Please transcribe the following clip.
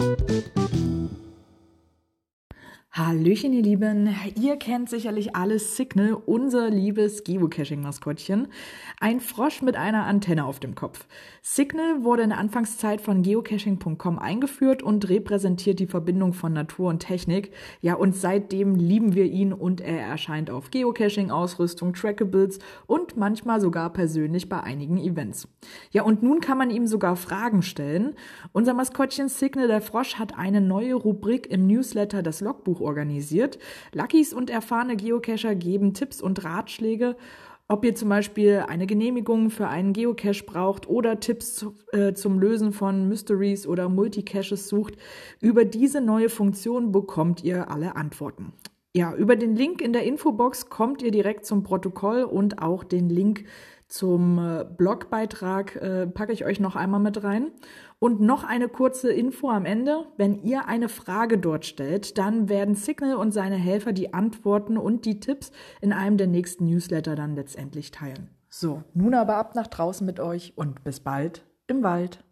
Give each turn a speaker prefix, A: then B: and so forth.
A: thank you Hallöchen, ihr Lieben. Ihr kennt sicherlich alles Signal, unser liebes Geocaching-Maskottchen. Ein Frosch mit einer Antenne auf dem Kopf. Signal wurde in der Anfangszeit von geocaching.com eingeführt und repräsentiert die Verbindung von Natur und Technik. Ja, und seitdem lieben wir ihn und er erscheint auf Geocaching-Ausrüstung, Trackables und manchmal sogar persönlich bei einigen Events. Ja, und nun kann man ihm sogar Fragen stellen. Unser Maskottchen Signal, der Frosch, hat eine neue Rubrik im Newsletter, das Logbuch organisiert. Luckys und erfahrene Geocacher geben Tipps und Ratschläge, ob ihr zum Beispiel eine Genehmigung für einen Geocache braucht oder Tipps äh, zum Lösen von Mysteries oder Multicaches sucht. Über diese neue Funktion bekommt ihr alle Antworten. Ja, über den Link in der Infobox kommt ihr direkt zum Protokoll und auch den Link zum äh, Blogbeitrag äh, packe ich euch noch einmal mit rein. Und noch eine kurze Info am Ende. Wenn ihr eine Frage dort stellt, dann werden Signal und seine Helfer die Antworten und die Tipps in einem der nächsten Newsletter dann letztendlich teilen. So, nun aber ab nach draußen mit euch und bis bald im Wald.